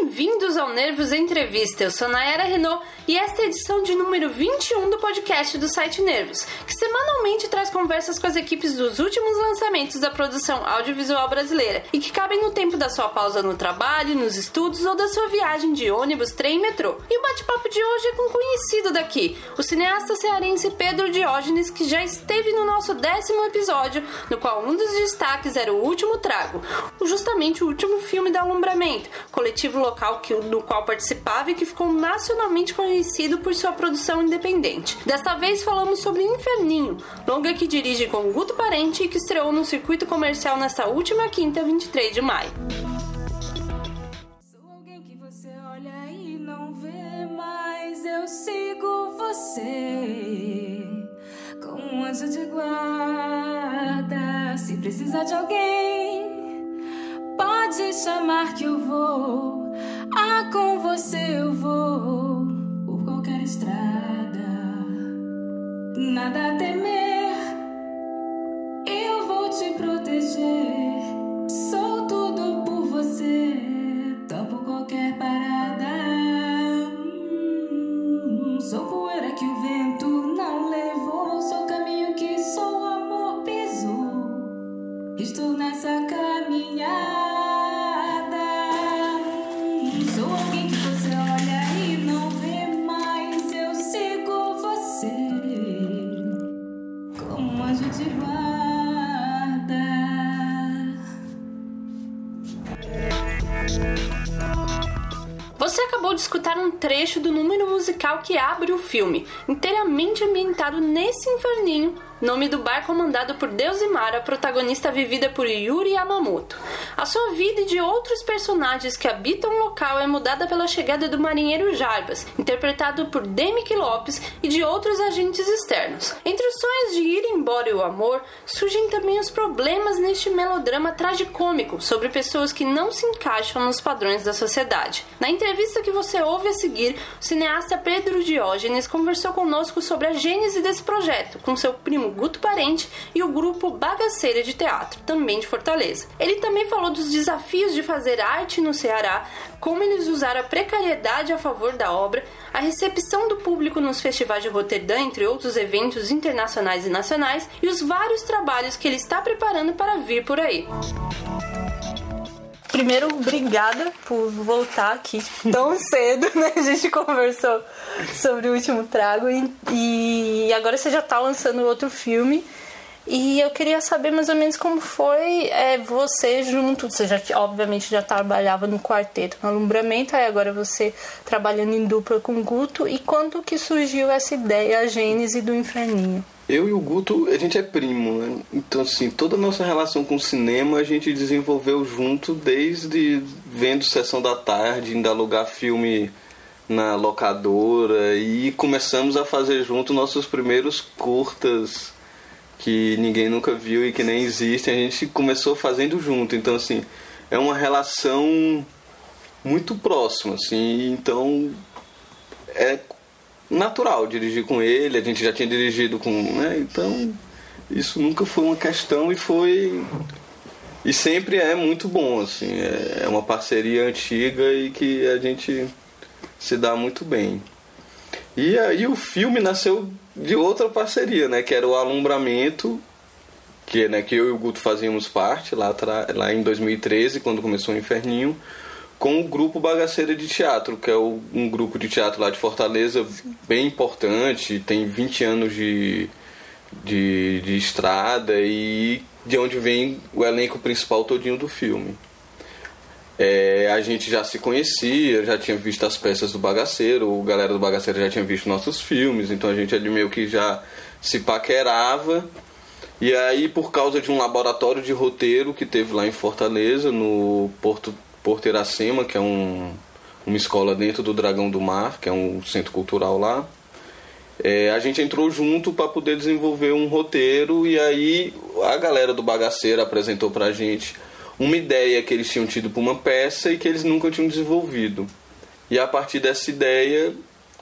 bem-vindos ao Nervos Entrevista. Eu sou Nayara Renault e esta é a edição de número 21 do podcast do site Nervos, que semanalmente traz conversas com as equipes dos últimos lançamentos da produção audiovisual brasileira e que cabem no tempo da sua pausa no trabalho, nos estudos ou da sua viagem de ônibus, trem e metrô. E o bate-papo de hoje é com um conhecido daqui, o cineasta cearense Pedro Diógenes, que já esteve no nosso décimo episódio, no qual um dos destaques era o último trago, justamente o último filme da Alumbramento, coletivo local que, no qual participava e que ficou nacionalmente conhecido por sua produção independente. Desta vez falamos sobre Inferninho, longa que dirige com Guto Parente e que estreou no circuito comercial nesta última quinta, 23 de maio. Sou alguém que você olha e não vê, mas eu sigo você com um anjo de guarda. Se precisar de alguém Pode chamar que eu vou, ah, com você eu vou, por qualquer estrada. Nada a temer, eu vou te proteger. Sou tudo por você, topo qualquer parada. Trecho do número musical que abre o filme, inteiramente ambientado nesse inferninho, nome do bar comandado por Deus e Mara, protagonista vivida por Yuri Yamamoto. A sua vida e de outros personagens que habitam o local é mudada pela chegada do marinheiro Jarbas, interpretado por Demick Lopes, e de outros agentes externos. Sonhos de ir embora o amor, surgem também os problemas neste melodrama tragicômico sobre pessoas que não se encaixam nos padrões da sociedade. Na entrevista que você ouve a seguir, o cineasta Pedro Diógenes conversou conosco sobre a gênese desse projeto, com seu primo Guto Parente e o grupo Bagaceira de Teatro, também de Fortaleza. Ele também falou dos desafios de fazer arte no Ceará, como eles usaram a precariedade a favor da obra, a recepção do público nos festivais de Roterdã, entre outros eventos internacionais e nacionais, e os vários trabalhos que ele está preparando para vir por aí. Primeiro, obrigada por voltar aqui tão cedo, né? A gente conversou sobre o último trago e, agora você já está lançando outro filme. E eu queria saber mais ou menos como foi é, você junto. Você já, obviamente, já trabalhava no quarteto, no alumbramento, aí agora você trabalhando em dupla com o Guto. E quando que surgiu essa ideia, a gênese do Inferninho? Eu e o Guto, a gente é primo, né? Então, assim, toda a nossa relação com o cinema a gente desenvolveu junto desde vendo Sessão da Tarde, indo alugar filme na locadora e começamos a fazer junto nossos primeiros curtas que ninguém nunca viu e que nem existem. A gente começou fazendo junto, então, assim, é uma relação muito próxima, assim, então é natural dirigir com ele, a gente já tinha dirigido com. Né? Então, isso nunca foi uma questão e foi. E sempre é muito bom, assim. É uma parceria antiga e que a gente se dá muito bem. E aí o filme nasceu de outra parceria, né? Que era o Alumbramento, que, né, que eu e o Guto fazíamos parte lá, lá em 2013, quando começou o Inferninho com o grupo Bagaceira de Teatro, que é um grupo de teatro lá de Fortaleza bem importante, tem 20 anos de, de, de estrada e de onde vem o elenco principal todinho do filme. É, a gente já se conhecia, já tinha visto as peças do Bagaceiro, o galera do Bagaceiro já tinha visto nossos filmes, então a gente ali meio que já se paquerava. E aí, por causa de um laboratório de roteiro que teve lá em Fortaleza, no Porto Porto Iracema, que é um, uma escola dentro do Dragão do Mar, que é um centro cultural lá. É, a gente entrou junto para poder desenvolver um roteiro e aí a galera do Bagaceiro apresentou para a gente uma ideia que eles tinham tido para uma peça e que eles nunca tinham desenvolvido. E a partir dessa ideia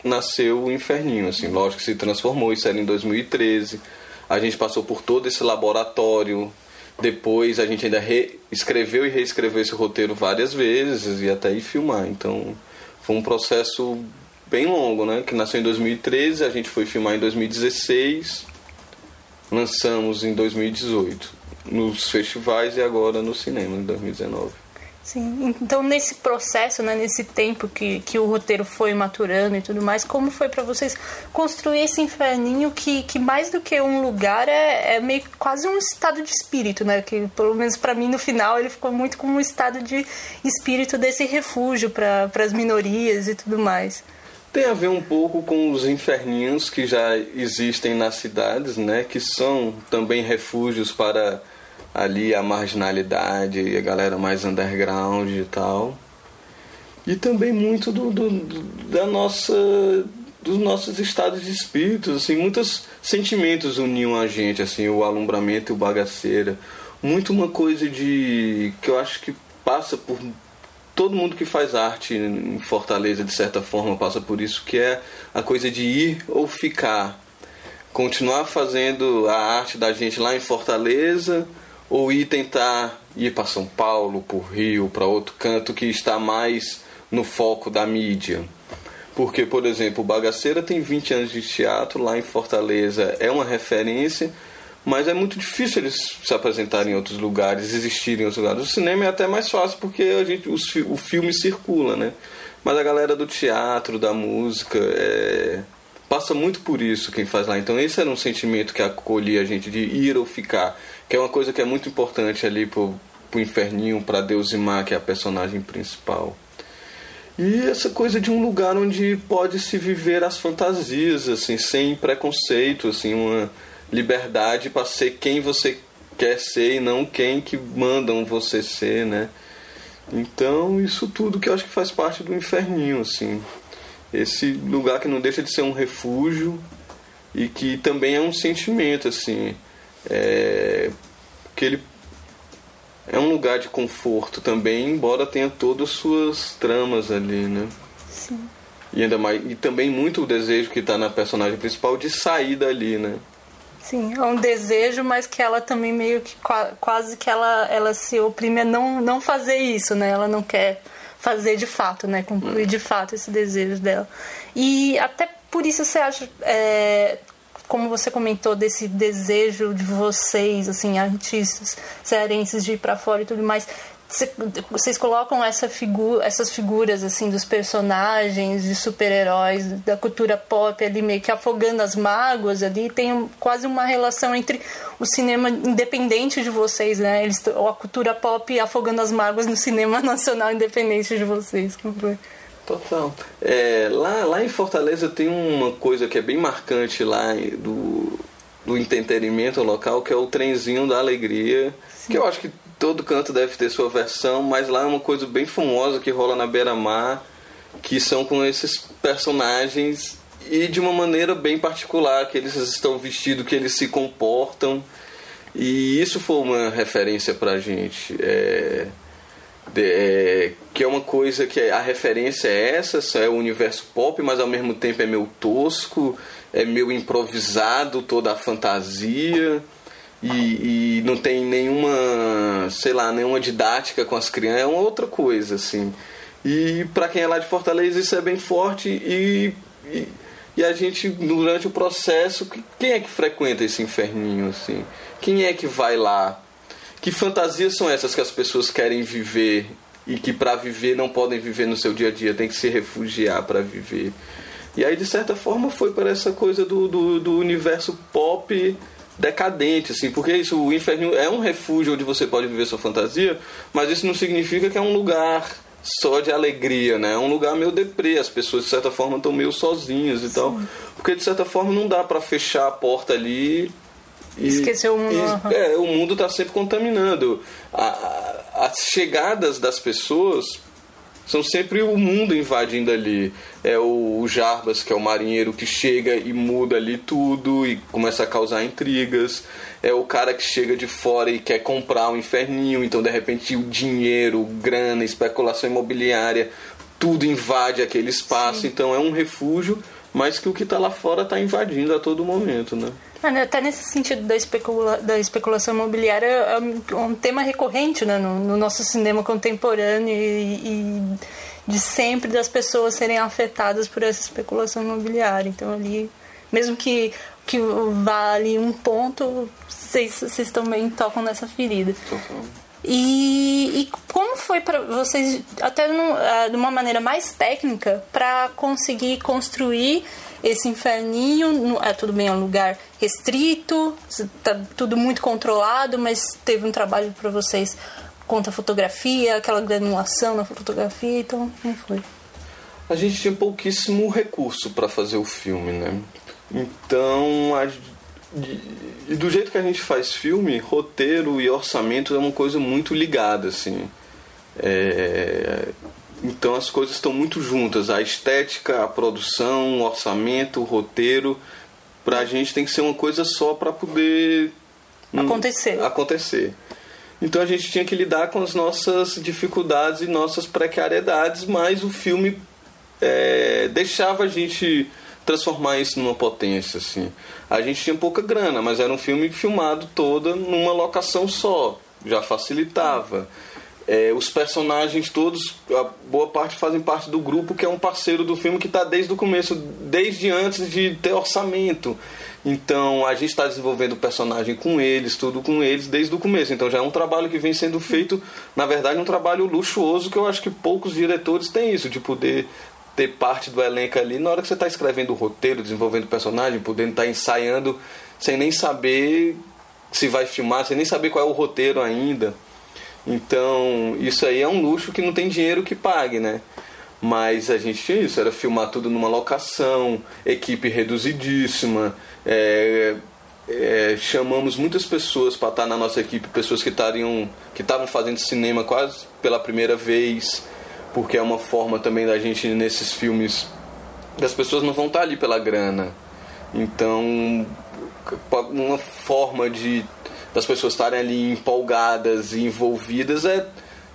nasceu o Inferninho, assim, lógico que se transformou, isso era em 2013. A gente passou por todo esse laboratório depois a gente ainda escreveu e reescreveu esse roteiro várias vezes e até ir filmar. Então foi um processo bem longo, né? Que nasceu em 2013, a gente foi filmar em 2016, lançamos em 2018 nos festivais e agora no cinema em 2019. Sim, então nesse processo, né, nesse tempo que, que o roteiro foi maturando e tudo mais, como foi para vocês construir esse inferninho que, que mais do que um lugar é, é meio quase um estado de espírito, né? Que pelo menos para mim no final ele ficou muito como um estado de espírito desse refúgio para as minorias e tudo mais. Tem a ver um pouco com os inferninhos que já existem nas cidades, né? Que são também refúgios para ali a marginalidade a galera mais underground e tal. E também muito do, do, da nossa dos nossos estados de espírito, assim, muitos sentimentos uniam a gente, assim, o alumbramento e o bagaceira. Muito uma coisa de que eu acho que passa por todo mundo que faz arte em Fortaleza de certa forma passa por isso, que é a coisa de ir ou ficar. Continuar fazendo a arte da gente lá em Fortaleza, ou ir tentar ir para São Paulo, para o Rio, para outro canto que está mais no foco da mídia. Porque, por exemplo, o Bagaceira tem 20 anos de teatro lá em Fortaleza, é uma referência, mas é muito difícil eles se apresentarem em outros lugares, existirem em outros lugares. O cinema é até mais fácil porque a gente, os, o filme circula, né? Mas a galera do teatro, da música, é, passa muito por isso quem faz lá. Então esse era um sentimento que acolhia a gente de ir ou ficar que é uma coisa que é muito importante ali pro, pro Inferninho, pra Deusimar, que é a personagem principal. E essa coisa de um lugar onde pode se viver as fantasias, assim, sem preconceito, assim, uma liberdade para ser quem você quer ser e não quem que mandam você ser, né? Então, isso tudo que eu acho que faz parte do inferninho, assim. Esse lugar que não deixa de ser um refúgio e que também é um sentimento, assim. É, que ele é um lugar de conforto também, embora tenha todas as suas tramas ali, né? Sim. E ainda mais e também muito o desejo que está na personagem principal de sair dali, né? Sim, é um desejo, mas que ela também meio que quase que ela, ela se oprime a não, não fazer isso, né? Ela não quer fazer de fato, né? Concluir de fato esse desejo dela. E até por isso você acha é, como você comentou desse desejo de vocês, assim, artistas cearenses de ir para fora e tudo mais, vocês colocam essa figura, essas figuras assim dos personagens de super-heróis da cultura pop ali meio que afogando as mágoas ali tem quase uma relação entre o cinema independente de vocês né eles ou a cultura pop afogando as mágoas no cinema nacional independente de vocês como foi Total. É, lá, lá em Fortaleza tem uma coisa que é bem marcante lá do, do entretenimento local, que é o trenzinho da alegria. Sim. Que eu acho que todo canto deve ter sua versão, mas lá é uma coisa bem famosa que rola na beira-mar, que são com esses personagens e de uma maneira bem particular, que eles estão vestidos, que eles se comportam. E isso foi uma referência pra gente. É é, que é uma coisa que a referência é essa, é o universo pop, mas ao mesmo tempo é meio tosco, é meio improvisado toda a fantasia e, e não tem nenhuma, sei lá, nenhuma didática com as crianças, é uma outra coisa assim. E para quem é lá de Fortaleza isso é bem forte e, e, e a gente durante o processo, quem é que frequenta esse inferninho assim? Quem é que vai lá? Que fantasias são essas que as pessoas querem viver e que para viver não podem viver no seu dia a dia, tem que se refugiar para viver? E aí, de certa forma, foi para essa coisa do, do, do, universo pop decadente, assim, porque isso, o inferno é um refúgio onde você pode viver sua fantasia, mas isso não significa que é um lugar só de alegria, né? É um lugar meio deprê, as pessoas de certa forma estão meio sozinhas e Sim. tal. Porque de certa forma não dá para fechar a porta ali e, Esqueceu o mundo. E, é, o mundo está sempre contaminando. A, as chegadas das pessoas são sempre o mundo invadindo ali. É o, Jarbas, que é o marinheiro que chega e muda ali tudo e começa a causar intrigas. É o cara que chega de fora e quer comprar um inferninho, então de repente o dinheiro, grana, especulação imobiliária, tudo invade aquele espaço. Sim. Então é um refúgio, mas que o que está lá fora está invadindo a todo momento, né? Até nesse sentido da, especula da especulação imobiliária é um tema recorrente né, no, no nosso cinema contemporâneo e, e, de sempre das pessoas serem afetadas por essa especulação imobiliária. Então ali, mesmo que, que vá ali um ponto, vocês também tocam nessa ferida. E, e, como foi para vocês, até no, de uma maneira mais técnica, para conseguir construir esse inferninho, é tudo bem, é um lugar restrito, tá tudo muito controlado, mas teve um trabalho para vocês contra a fotografia, aquela granulação na fotografia, então como foi? A gente tinha pouquíssimo recurso para fazer o filme, né? Então, a, e do jeito que a gente faz filme, roteiro e orçamento é uma coisa muito ligada, assim. É, então as coisas estão muito juntas, a estética, a produção, o orçamento, o roteiro, pra gente tem que ser uma coisa só para poder acontecer. acontecer. Então a gente tinha que lidar com as nossas dificuldades e nossas precariedades, mas o filme é, deixava a gente transformar isso numa potência assim. A gente tinha pouca grana, mas era um filme filmado toda numa locação só, já facilitava. É, os personagens todos, a boa parte fazem parte do grupo que é um parceiro do filme que está desde o começo, desde antes de ter orçamento. Então a gente está desenvolvendo o personagem com eles, tudo com eles desde o começo. Então já é um trabalho que vem sendo feito, na verdade, um trabalho luxuoso que eu acho que poucos diretores têm isso, de poder ter parte do elenco ali na hora que você está escrevendo o roteiro, desenvolvendo o personagem, podendo estar tá ensaiando sem nem saber se vai filmar, sem nem saber qual é o roteiro ainda. Então, isso aí é um luxo que não tem dinheiro que pague, né? Mas a gente tinha isso, era filmar tudo numa locação, equipe reduzidíssima. É, é, chamamos muitas pessoas para estar na nossa equipe, pessoas que estariam que estavam fazendo cinema quase pela primeira vez, porque é uma forma também da gente nesses filmes as pessoas não vão estar ali pela grana. Então, uma forma de das pessoas estarem ali empolgadas e envolvidas é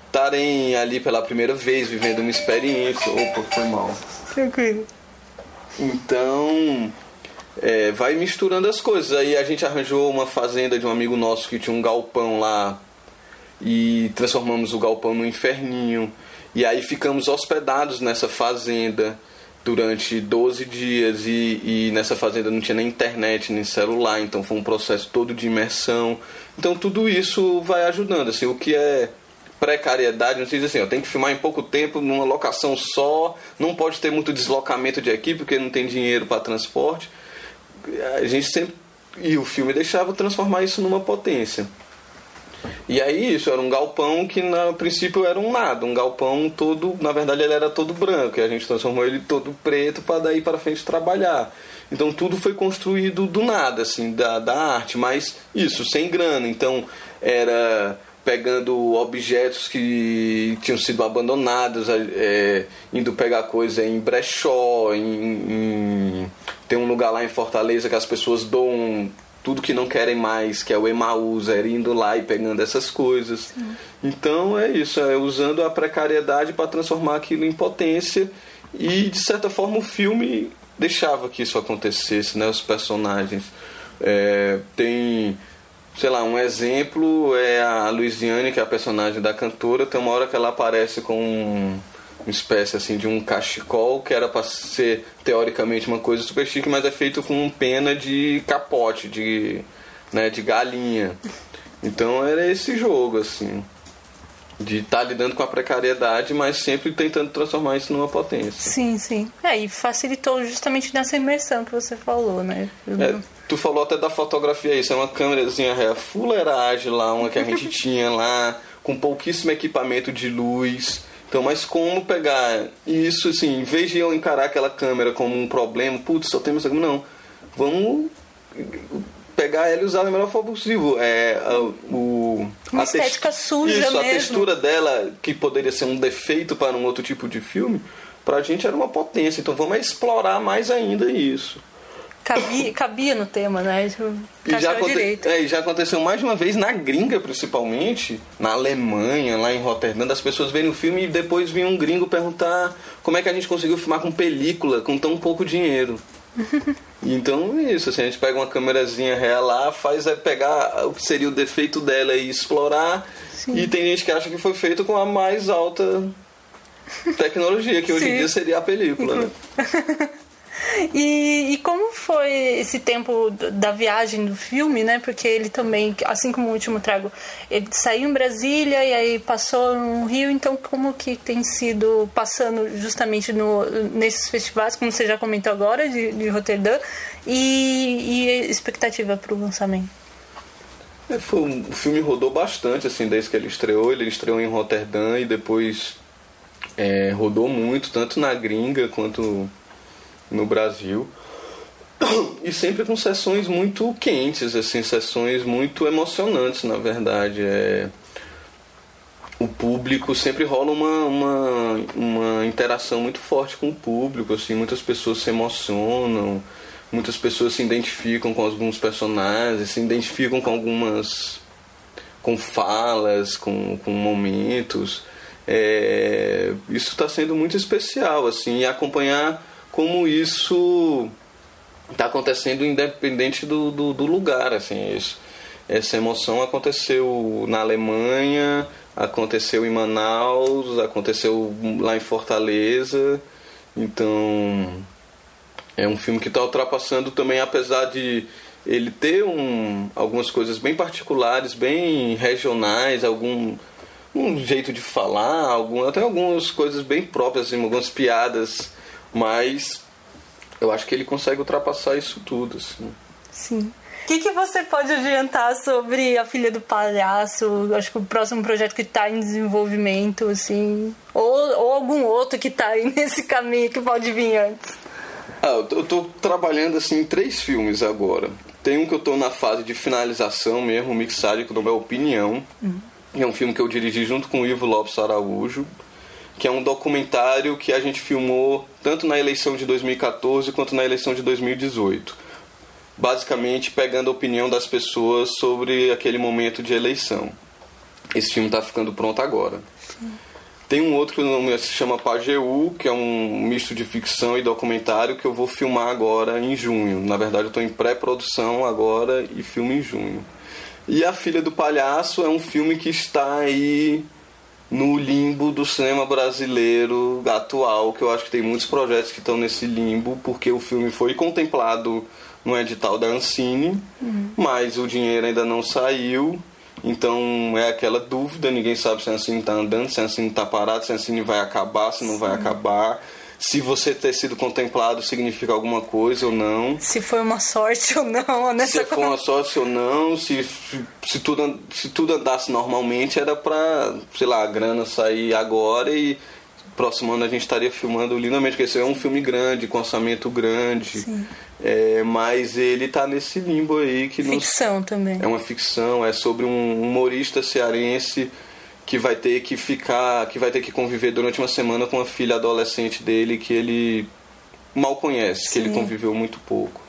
estarem ali pela primeira vez, vivendo uma experiência. Opa, foi mal. Tranquilo. Então, é, vai misturando as coisas. Aí a gente arranjou uma fazenda de um amigo nosso que tinha um galpão lá e transformamos o galpão no inferninho. E aí ficamos hospedados nessa fazenda durante 12 dias e, e, nessa fazenda não tinha nem internet nem celular, então foi um processo todo de imersão. Então tudo isso vai ajudando, assim, o que é precariedade, não dizer assim, ó, tem que filmar em pouco tempo, numa locação só, não pode ter muito deslocamento de equipe porque não tem dinheiro para transporte. A gente sempre e o filme deixava transformar isso numa potência. E aí isso era um galpão que no princípio era um nada, um galpão todo, na verdade ele era todo branco, e a gente transformou ele todo preto para daí para frente trabalhar. Então tudo foi construído do nada, assim, da, da arte, mas isso, sem grana. Então era pegando objetos que tinham sido abandonados, é, indo pegar coisa em brechó, em, em, tem um lugar lá em Fortaleza que as pessoas doam tudo que não querem mais, que é o Emaús, é indo lá e pegando essas coisas. Sim. Então é isso, é usando a precariedade para transformar aquilo em potência e de certa forma o filme deixava que isso acontecesse, né? Os personagens é, tem sei lá, um exemplo é a Luiziane, que é a personagem da cantora, tem uma hora que ela aparece com uma espécie assim de um cachecol que era para ser teoricamente uma coisa super chique, mas é feito com pena de capote, de, né, de galinha. Então era esse jogo assim de estar tá lidando com a precariedade, mas sempre tentando transformar isso numa potência. Sim, sim. É, e facilitou justamente nessa imersão que você falou, né? É, tu falou até da fotografia, isso é uma câmerazinha é, fuleiragem lá, uma que a gente tinha lá, com pouquíssimo equipamento de luz. Então, mas como pegar isso, assim, em vez de eu encarar aquela câmera como um problema, putz, só temos aqui, não. Vamos pegar ela e usar da melhor forma possível. É, a, o, Uma a estética suja isso, mesmo. a textura dela, que poderia ser um defeito para um outro tipo de filme, pra gente era uma potência. Então vamos explorar mais ainda isso. Cabia, cabia no tema, né? E já, aconte... é, já aconteceu mais de uma vez na gringa, principalmente, na Alemanha, lá em Rotterdam, das pessoas verem o filme e depois vir um gringo perguntar como é que a gente conseguiu filmar com película, com tão pouco dinheiro. Então é isso, assim, a gente pega uma câmerazinha real lá, faz é pegar o que seria o defeito dela e explorar. Sim. E tem gente que acha que foi feito com a mais alta tecnologia, que hoje em dia seria a película, né? E, e, como foi esse tempo da viagem do filme, né? Porque ele também, assim como o último trago, ele saiu em Brasília e aí passou no Rio. Então, como que tem sido passando justamente no, nesses festivais, como você já comentou agora, de, de Roterdã, e, e expectativa para o lançamento? É, foi, o filme rodou bastante, assim, desde que ele estreou. Ele estreou em Roterdã e depois é, rodou muito, tanto na gringa quanto no Brasil. E sempre com sessões muito quentes, assim, sessões muito emocionantes, na verdade. É... O público sempre rola uma, uma, uma interação muito forte com o público, assim, muitas pessoas se emocionam, muitas pessoas se identificam com alguns personagens, se identificam com algumas. com falas, com, com momentos. É... Isso está sendo muito especial, assim, e acompanhar como isso está acontecendo independente do, do, do, lugar, assim, isso. Essa emoção aconteceu na Alemanha, aconteceu em Manaus, aconteceu lá em Fortaleza, então é um filme que está ultrapassando também, apesar de ele ter um, algumas coisas bem particulares, bem regionais, algum um jeito de falar, algum, até algumas coisas bem próprias, assim, algumas piadas mas eu acho que ele consegue ultrapassar isso tudo, assim. Sim. O que, que você pode adiantar sobre a filha do palhaço? Acho que o próximo projeto que está em desenvolvimento, assim, ou, ou algum outro que está aí nesse caminho que pode vir antes. Ah, eu estou trabalhando assim em três filmes agora. Tem um que eu estou na fase de finalização mesmo, mixagem, que não é Opinião. Uhum. É um filme que eu dirigi junto com o Ivo Lopes Araújo que é um documentário que a gente filmou tanto na eleição de 2014 quanto na eleição de 2018. Basicamente pegando a opinião das pessoas sobre aquele momento de eleição. Esse filme está ficando pronto agora. Tem um outro que se chama Pajeú, que é um misto de ficção e documentário que eu vou filmar agora em junho. Na verdade, eu estou em pré-produção agora e filmo em junho. E A Filha do Palhaço é um filme que está aí no limbo do cinema brasileiro atual, que eu acho que tem muitos projetos que estão nesse limbo, porque o filme foi contemplado no edital da Ancine, uhum. mas o dinheiro ainda não saiu. Então é aquela dúvida, ninguém sabe se a Ancine está andando, se a Ancine está parada, se a Ancine vai acabar, se não vai acabar se você ter sido contemplado significa alguma coisa ou não. Se foi uma sorte ou não, nessa Se foi uma sorte ou não, se, se, tudo, se tudo andasse normalmente, era pra, sei lá, a grana sair agora e próximo ano a gente estaria filmando lindamente, porque esse é um filme grande, com orçamento grande. É, mas ele tá nesse limbo aí que Ficção nos, também. É uma ficção, é sobre um humorista cearense que vai ter que ficar, que vai ter que conviver durante uma semana com a filha adolescente dele que ele mal conhece, Sim. que ele conviveu muito pouco.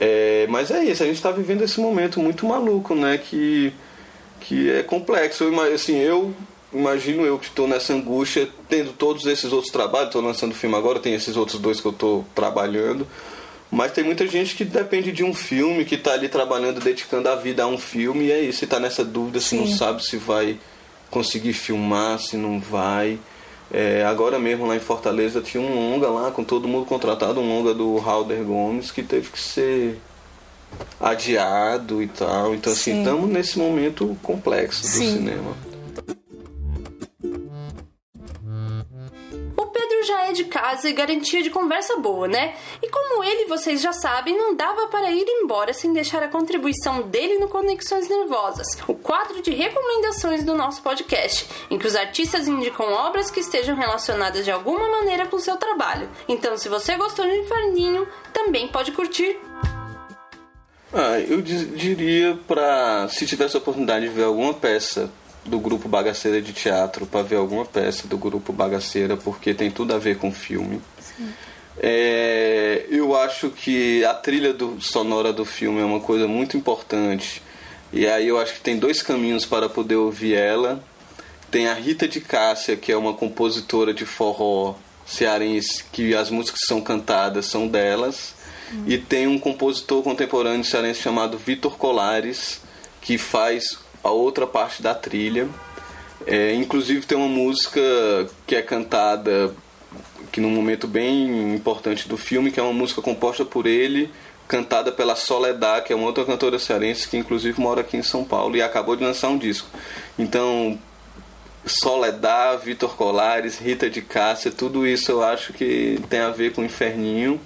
É, mas é isso, a gente está vivendo esse momento muito maluco, né? Que, que é complexo. Eu, assim, eu imagino eu que estou nessa angústia, tendo todos esses outros trabalhos, estou lançando filme agora, tem esses outros dois que eu estou trabalhando. Mas tem muita gente que depende de um filme, que está ali trabalhando, dedicando a vida a um filme, e é isso, está nessa dúvida, se não sabe se vai conseguir filmar, se não vai. É, agora mesmo lá em Fortaleza tinha um longa lá, com todo mundo contratado, um longa do Halder Gomes, que teve que ser adiado e tal. Então assim, estamos nesse momento complexo do Sim. cinema. Já é de casa e garantia de conversa boa, né? E como ele, vocês já sabem, não dava para ir embora sem deixar a contribuição dele no Conexões Nervosas, o quadro de recomendações do nosso podcast, em que os artistas indicam obras que estejam relacionadas de alguma maneira com o seu trabalho. Então, se você gostou de Inferninho, também pode curtir. Ah, eu diria para se tivesse a oportunidade de ver alguma peça do grupo Bagaceira de Teatro para ver alguma peça do grupo Bagaceira, porque tem tudo a ver com filme. É, eu acho que a trilha do, sonora do filme é uma coisa muito importante. E aí eu acho que tem dois caminhos para poder ouvir ela. Tem a Rita de Cássia, que é uma compositora de forró cearense, que as músicas que são cantadas são delas. E tem um compositor contemporâneo cearense chamado Vitor Colares, que faz a outra parte da trilha. É, inclusive tem uma música que é cantada que num momento bem importante do filme, que é uma música composta por ele, cantada pela Soledad, que é uma outra cantora cearense que inclusive mora aqui em São Paulo e acabou de lançar um disco. Então, Soledad, Vitor Colares, Rita de Cássia, tudo isso eu acho que tem a ver com o Inferninho.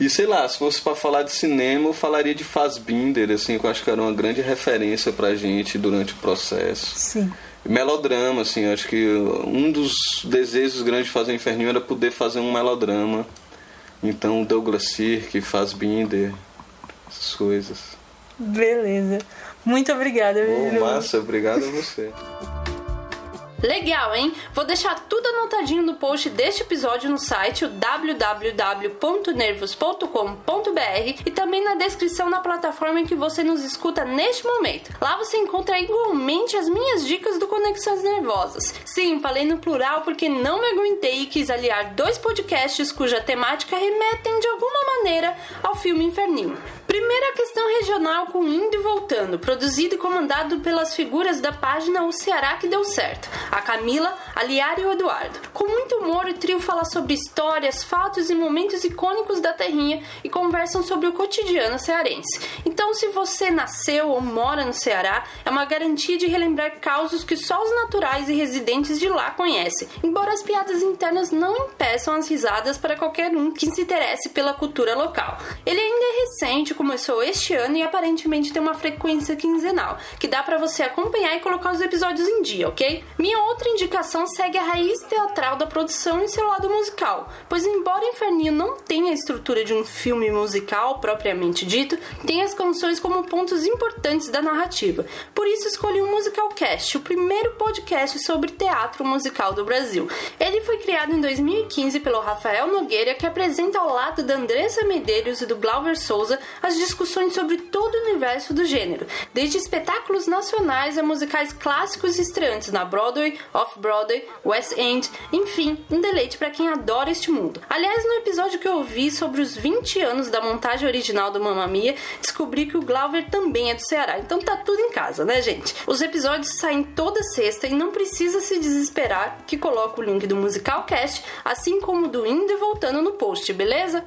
E sei lá, se fosse para falar de cinema, eu falaria de Fassbinder, assim, que eu acho que era uma grande referência pra gente durante o processo. Sim. Melodrama, assim, eu acho que um dos desejos grandes de fazer o Inferninho era poder fazer um melodrama. Então, Douglas Sirk, Fassbinder, essas coisas. Beleza. Muito obrigada, Lu. massa, obrigado a você. Legal, hein? Vou deixar tudo anotadinho no post deste episódio no site www.nervos.com.br e também na descrição na plataforma em que você nos escuta neste momento. Lá você encontra igualmente as minhas dicas do Conexões Nervosas. Sim, falei no plural porque não me aguentei e quis aliar dois podcasts cuja temática remetem de alguma maneira ao filme Inferninho. Primeira questão regional com Indo e Voltando, produzido e comandado pelas figuras da página O Ceará que Deu Certo, a Camila, a Liara e o Eduardo. Com muito humor, o trio fala sobre histórias, fatos e momentos icônicos da terrinha e conversam sobre o cotidiano cearense. Então, se você nasceu ou mora no Ceará, é uma garantia de relembrar causos que só os naturais e residentes de lá conhecem, embora as piadas internas não impeçam as risadas para qualquer um que se interesse pela cultura local. Ele ainda é recente, começou este ano e aparentemente tem uma frequência quinzenal, que dá para você acompanhar e colocar os episódios em dia, ok? Minha outra indicação segue a raiz teatral da produção e seu lado musical, pois embora Inferninho não tenha a estrutura de um filme musical propriamente dito, tem as canções como pontos importantes da narrativa. Por isso escolhi o Musical Cast, o primeiro podcast sobre teatro musical do Brasil. Ele foi criado em 2015 pelo Rafael Nogueira, que apresenta ao lado da Andressa Medeiros e do Glauber Souza as discussões sobre todo o universo do gênero, desde espetáculos nacionais a musicais clássicos estreantes na Broadway, Off-Broadway, West End, enfim, um deleite para quem adora este mundo. Aliás, no episódio que eu ouvi sobre os 20 anos da montagem original do Mamma Mia, descobri que o Glauber também é do Ceará, então tá tudo em casa, né, gente? Os episódios saem toda sexta e não precisa se desesperar que coloco o link do Musicalcast, assim como do Indo e Voltando no post, beleza?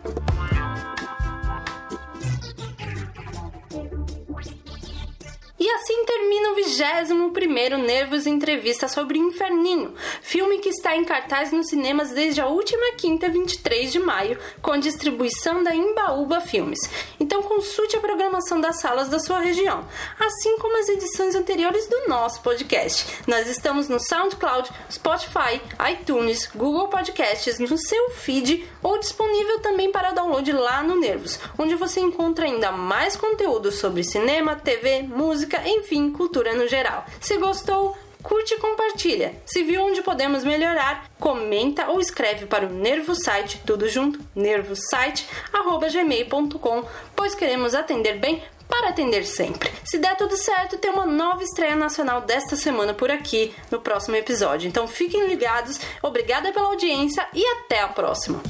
E assim termina o 21º Nervos Entrevista sobre Inferninho, filme que está em cartaz nos cinemas desde a última quinta, 23 de maio, com distribuição da Imbaúba Filmes. Então consulte a programação das salas da sua região, assim como as edições anteriores do nosso podcast. Nós estamos no SoundCloud, Spotify, iTunes, Google Podcasts, no seu feed ou disponível também para download lá no Nervos, onde você encontra ainda mais conteúdo sobre cinema, TV, música, enfim, cultura no geral. Se gostou, curte e compartilha. Se viu onde podemos melhorar, comenta ou escreve para o Nervo Site, tudo junto, nervosite@gmail.com, pois queremos atender bem para atender sempre. Se der tudo certo, tem uma nova estreia nacional desta semana por aqui no próximo episódio. Então fiquem ligados. Obrigada pela audiência e até a próxima.